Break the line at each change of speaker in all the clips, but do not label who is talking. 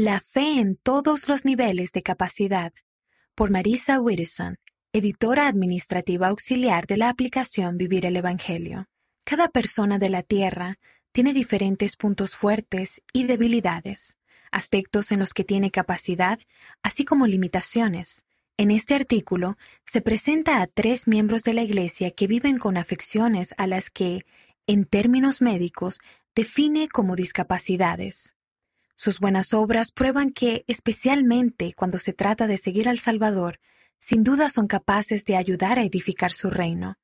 La fe en todos los niveles de capacidad, por Marisa Whittison, editora administrativa auxiliar de la aplicación Vivir el Evangelio. Cada persona de la Tierra tiene diferentes puntos fuertes y debilidades, aspectos en los que tiene capacidad, así como limitaciones. En este artículo se presenta a tres miembros de la Iglesia que viven con afecciones a las que, en términos médicos, define como discapacidades. Sus buenas obras prueban que, especialmente cuando se trata de seguir al Salvador, sin duda son capaces de ayudar a edificar su reino.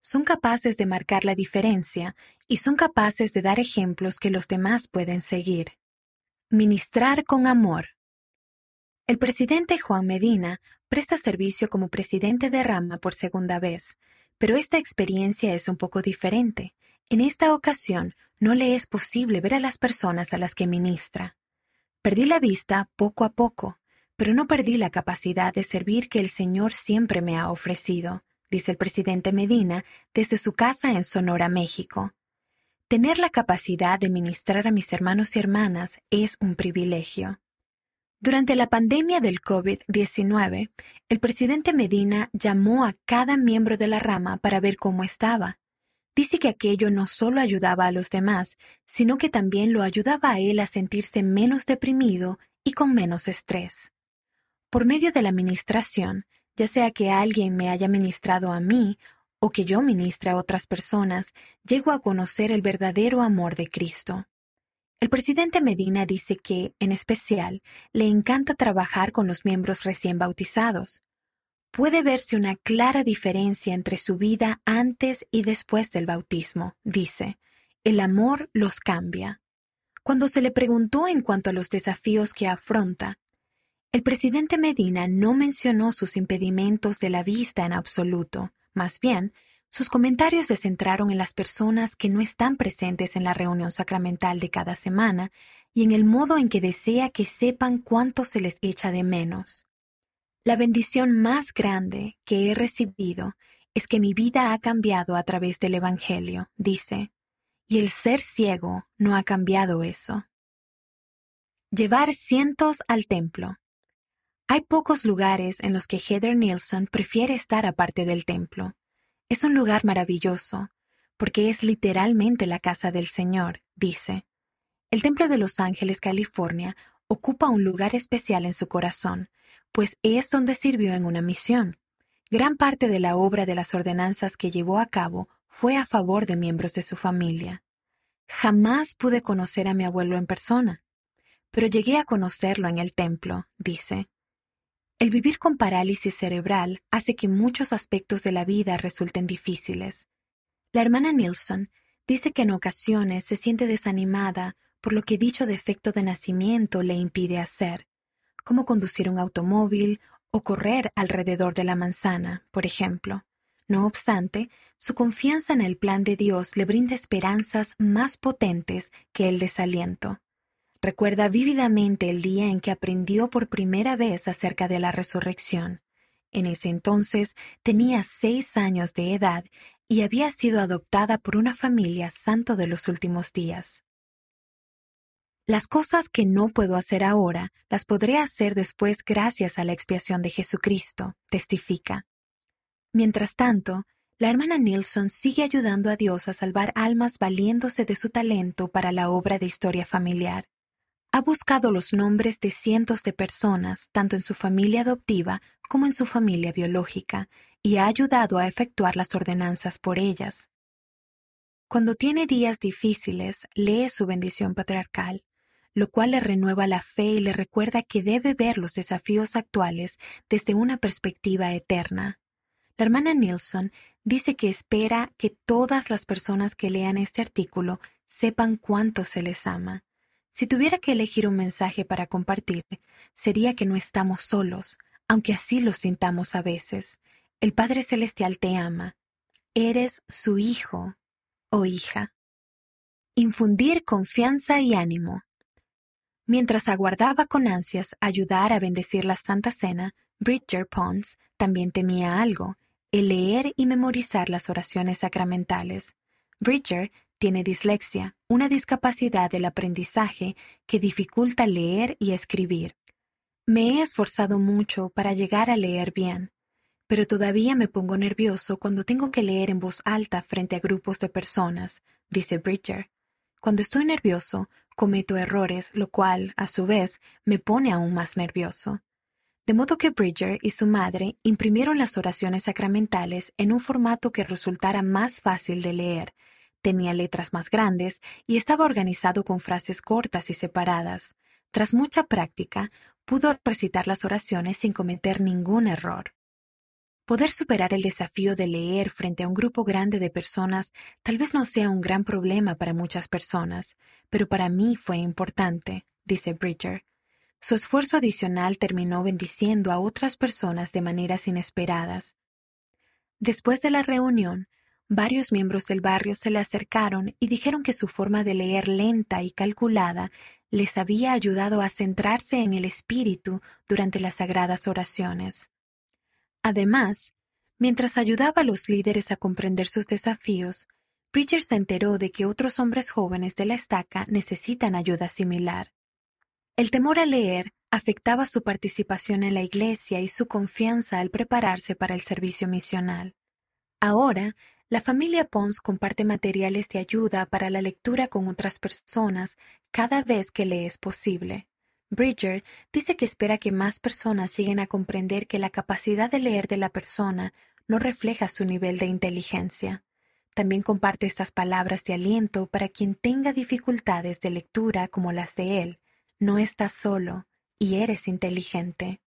Son capaces de marcar la diferencia y son capaces de dar ejemplos que los demás pueden seguir. Ministrar con amor. El presidente Juan Medina presta servicio como presidente de Rama por segunda vez, pero esta experiencia es un poco diferente. En esta ocasión, no le es posible ver a las personas a las que ministra. Perdí la vista poco a poco, pero no perdí la capacidad de servir que el Señor siempre me ha ofrecido, dice el presidente Medina desde su casa en Sonora, México. Tener la capacidad de ministrar a mis hermanos y hermanas es un privilegio. Durante la pandemia del COVID-19, el presidente Medina llamó a cada miembro de la rama para ver cómo estaba Dice que aquello no solo ayudaba a los demás, sino que también lo ayudaba a él a sentirse menos deprimido y con menos estrés. Por medio de la ministración, ya sea que alguien me haya ministrado a mí o que yo ministre a otras personas, llego a conocer el verdadero amor de Cristo. El presidente Medina dice que, en especial, le encanta trabajar con los miembros recién bautizados, puede verse una clara diferencia entre su vida antes y después del bautismo, dice. El amor los cambia. Cuando se le preguntó en cuanto a los desafíos que afronta, el presidente Medina no mencionó sus impedimentos de la vista en absoluto, más bien, sus comentarios se centraron en las personas que no están presentes en la reunión sacramental de cada semana y en el modo en que desea que sepan cuánto se les echa de menos. La bendición más grande que he recibido es que mi vida ha cambiado a través del Evangelio, dice, y el ser ciego no ha cambiado eso. Llevar cientos al templo. Hay pocos lugares en los que Heather Nielsen prefiere estar aparte del templo. Es un lugar maravilloso, porque es literalmente la casa del Señor, dice. El Templo de Los Ángeles, California, ocupa un lugar especial en su corazón, pues es donde sirvió en una misión. Gran parte de la obra de las ordenanzas que llevó a cabo fue a favor de miembros de su familia. Jamás pude conocer a mi abuelo en persona, pero llegué a conocerlo en el templo, dice. El vivir con parálisis cerebral hace que muchos aspectos de la vida resulten difíciles. La hermana Nilsson dice que en ocasiones se siente desanimada por lo que dicho defecto de nacimiento le impide hacer, cómo conducir un automóvil o correr alrededor de la manzana, por ejemplo. No obstante, su confianza en el plan de Dios le brinda esperanzas más potentes que el desaliento. Recuerda vívidamente el día en que aprendió por primera vez acerca de la resurrección. En ese entonces tenía seis años de edad y había sido adoptada por una familia santo de los últimos días. Las cosas que no puedo hacer ahora, las podré hacer después gracias a la expiación de Jesucristo, testifica. Mientras tanto, la hermana Nilsson sigue ayudando a Dios a salvar almas valiéndose de su talento para la obra de historia familiar. Ha buscado los nombres de cientos de personas, tanto en su familia adoptiva como en su familia biológica, y ha ayudado a efectuar las ordenanzas por ellas. Cuando tiene días difíciles, lee su bendición patriarcal, lo cual le renueva la fe y le recuerda que debe ver los desafíos actuales desde una perspectiva eterna. La hermana Nilsson dice que espera que todas las personas que lean este artículo sepan cuánto se les ama. Si tuviera que elegir un mensaje para compartir, sería que no estamos solos, aunque así lo sintamos a veces. El Padre Celestial te ama. Eres su hijo o hija. Infundir confianza y ánimo. Mientras aguardaba con ansias ayudar a bendecir la Santa Cena, Bridger Pons también temía algo, el leer y memorizar las oraciones sacramentales. Bridger tiene dislexia, una discapacidad del aprendizaje que dificulta leer y escribir. Me he esforzado mucho para llegar a leer bien, pero todavía me pongo nervioso cuando tengo que leer en voz alta frente a grupos de personas, dice Bridger. Cuando estoy nervioso, cometo errores, lo cual, a su vez, me pone aún más nervioso. De modo que Bridger y su madre imprimieron las oraciones sacramentales en un formato que resultara más fácil de leer, tenía letras más grandes y estaba organizado con frases cortas y separadas. Tras mucha práctica, pudo recitar las oraciones sin cometer ningún error. Poder superar el desafío de leer frente a un grupo grande de personas tal vez no sea un gran problema para muchas personas, pero para mí fue importante, dice Bridger. Su esfuerzo adicional terminó bendiciendo a otras personas de maneras inesperadas. Después de la reunión, varios miembros del barrio se le acercaron y dijeron que su forma de leer lenta y calculada les había ayudado a centrarse en el espíritu durante las sagradas oraciones. Además, mientras ayudaba a los líderes a comprender sus desafíos, Bridger se enteró de que otros hombres jóvenes de la estaca necesitan ayuda similar. El temor a leer afectaba su participación en la iglesia y su confianza al prepararse para el servicio misional. Ahora, la familia Pons comparte materiales de ayuda para la lectura con otras personas cada vez que le es posible. Bridger dice que espera que más personas lleguen a comprender que la capacidad de leer de la persona no refleja su nivel de inteligencia. También comparte estas palabras de aliento para quien tenga dificultades de lectura como las de él. No estás solo y eres inteligente.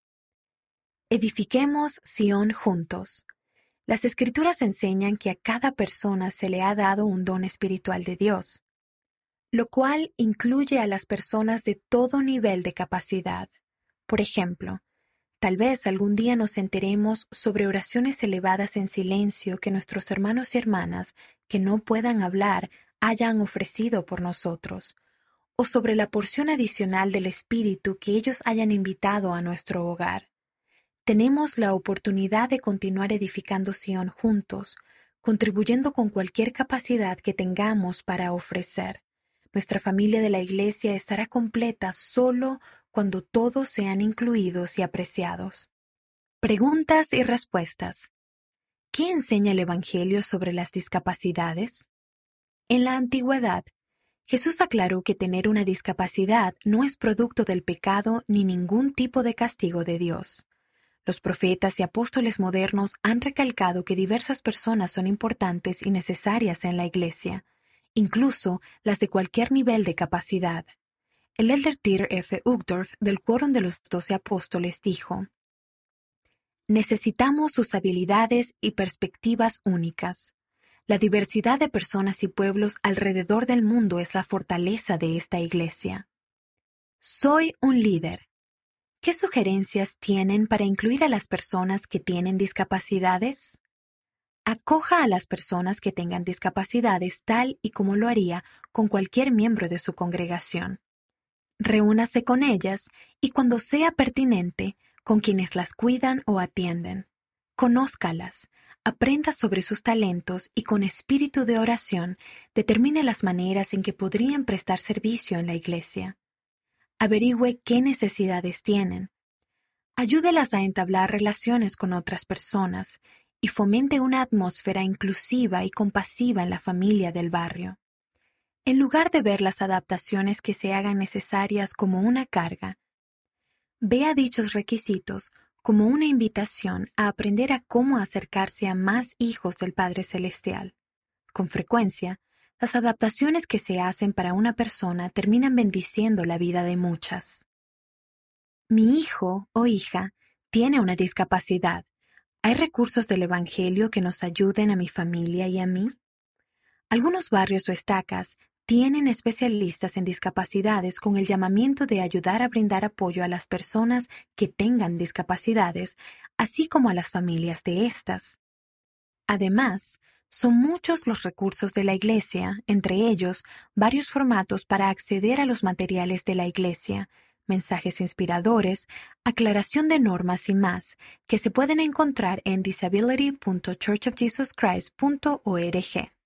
Edifiquemos Sion juntos. Las escrituras enseñan que a cada persona se le ha dado un don espiritual de Dios lo cual incluye a las personas de todo nivel de capacidad. Por ejemplo, tal vez algún día nos enteremos sobre oraciones elevadas en silencio que nuestros hermanos y hermanas que no puedan hablar hayan ofrecido por nosotros, o sobre la porción adicional del Espíritu que ellos hayan invitado a nuestro hogar. Tenemos la oportunidad de continuar edificando Sion juntos, contribuyendo con cualquier capacidad que tengamos para ofrecer. Nuestra familia de la Iglesia estará completa solo cuando todos sean incluidos y apreciados. Preguntas y respuestas. ¿Qué enseña el Evangelio sobre las discapacidades? En la antigüedad, Jesús aclaró que tener una discapacidad no es producto del pecado ni ningún tipo de castigo de Dios. Los profetas y apóstoles modernos han recalcado que diversas personas son importantes y necesarias en la Iglesia, incluso las de cualquier nivel de capacidad. El elder Tier F. Uchtdorf del Quórum de los Doce Apóstoles dijo, Necesitamos sus habilidades y perspectivas únicas. La diversidad de personas y pueblos alrededor del mundo es la fortaleza de esta iglesia. Soy un líder. ¿Qué sugerencias tienen para incluir a las personas que tienen discapacidades? Acoja a las personas que tengan discapacidades tal y como lo haría con cualquier miembro de su congregación. Reúnase con ellas y cuando sea pertinente, con quienes las cuidan o atienden. Conózcalas, aprenda sobre sus talentos y con espíritu de oración determine las maneras en que podrían prestar servicio en la iglesia. Averigüe qué necesidades tienen. Ayúdelas a entablar relaciones con otras personas y fomente una atmósfera inclusiva y compasiva en la familia del barrio. En lugar de ver las adaptaciones que se hagan necesarias como una carga, vea dichos requisitos como una invitación a aprender a cómo acercarse a más hijos del Padre Celestial. Con frecuencia, las adaptaciones que se hacen para una persona terminan bendiciendo la vida de muchas. Mi hijo o hija tiene una discapacidad ¿Hay recursos del Evangelio que nos ayuden a mi familia y a mí? Algunos barrios o estacas tienen especialistas en discapacidades con el llamamiento de ayudar a brindar apoyo a las personas que tengan discapacidades, así como a las familias de estas. Además, son muchos los recursos de la Iglesia, entre ellos varios formatos para acceder a los materiales de la Iglesia, mensajes inspiradores, aclaración de normas y más, que se pueden encontrar en disability.churchofjesuschrist.org.